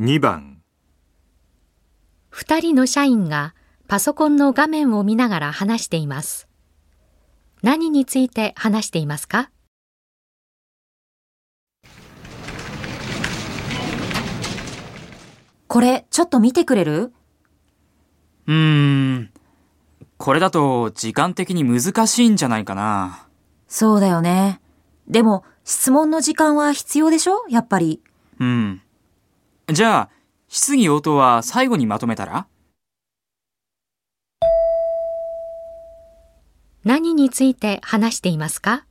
2番二人の社員がパソコンの画面を見ながら話しています。何について話していますか？これ、ちょっと見てくれる？うーん。これだと時間的に難しいんじゃないかな。そうだよね。でも、質問の時間は必要でしょ？やっぱり。うん。じゃあ、質疑応答は最後にまとめたら？何について話していますか？